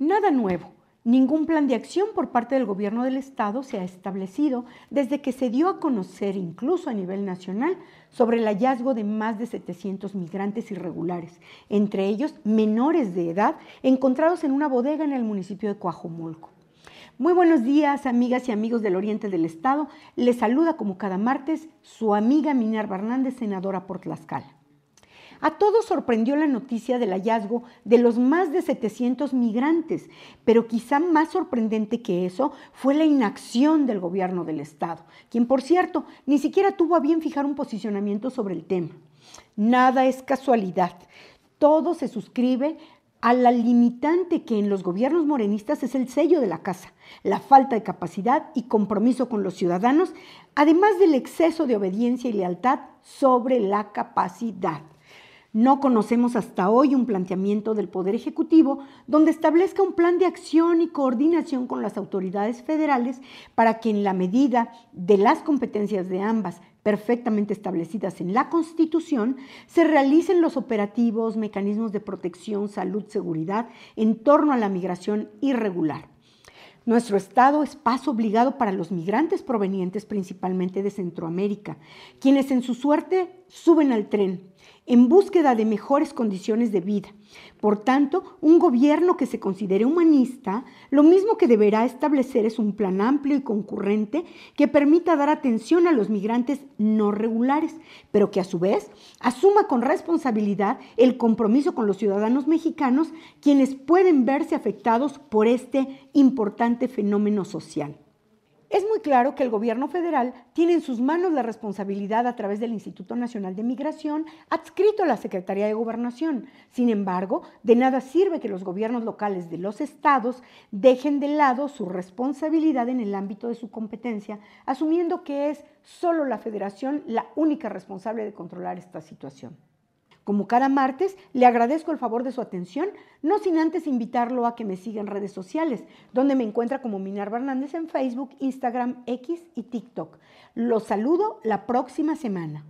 Nada nuevo. Ningún plan de acción por parte del gobierno del Estado se ha establecido desde que se dio a conocer, incluso a nivel nacional, sobre el hallazgo de más de 700 migrantes irregulares, entre ellos menores de edad, encontrados en una bodega en el municipio de Coajomulco. Muy buenos días, amigas y amigos del Oriente del Estado. Les saluda como cada martes su amiga Minerva Hernández, senadora por Tlaxcala. A todos sorprendió la noticia del hallazgo de los más de 700 migrantes, pero quizá más sorprendente que eso fue la inacción del gobierno del Estado, quien por cierto ni siquiera tuvo a bien fijar un posicionamiento sobre el tema. Nada es casualidad, todo se suscribe a la limitante que en los gobiernos morenistas es el sello de la casa, la falta de capacidad y compromiso con los ciudadanos, además del exceso de obediencia y lealtad sobre la capacidad. No conocemos hasta hoy un planteamiento del Poder Ejecutivo donde establezca un plan de acción y coordinación con las autoridades federales para que en la medida de las competencias de ambas perfectamente establecidas en la Constitución, se realicen los operativos, mecanismos de protección, salud, seguridad en torno a la migración irregular. Nuestro Estado es paso obligado para los migrantes provenientes principalmente de Centroamérica, quienes en su suerte suben al tren en búsqueda de mejores condiciones de vida. Por tanto, un gobierno que se considere humanista, lo mismo que deberá establecer es un plan amplio y concurrente que permita dar atención a los migrantes no regulares, pero que a su vez asuma con responsabilidad el compromiso con los ciudadanos mexicanos, quienes pueden verse afectados por este importante fenómeno social. Es muy claro que el gobierno federal tiene en sus manos la responsabilidad a través del Instituto Nacional de Migración adscrito a la Secretaría de Gobernación. Sin embargo, de nada sirve que los gobiernos locales de los estados dejen de lado su responsabilidad en el ámbito de su competencia, asumiendo que es solo la federación la única responsable de controlar esta situación. Como cada martes, le agradezco el favor de su atención, no sin antes invitarlo a que me siga en redes sociales, donde me encuentra como Minerva Hernández en Facebook, Instagram, X y TikTok. Los saludo la próxima semana.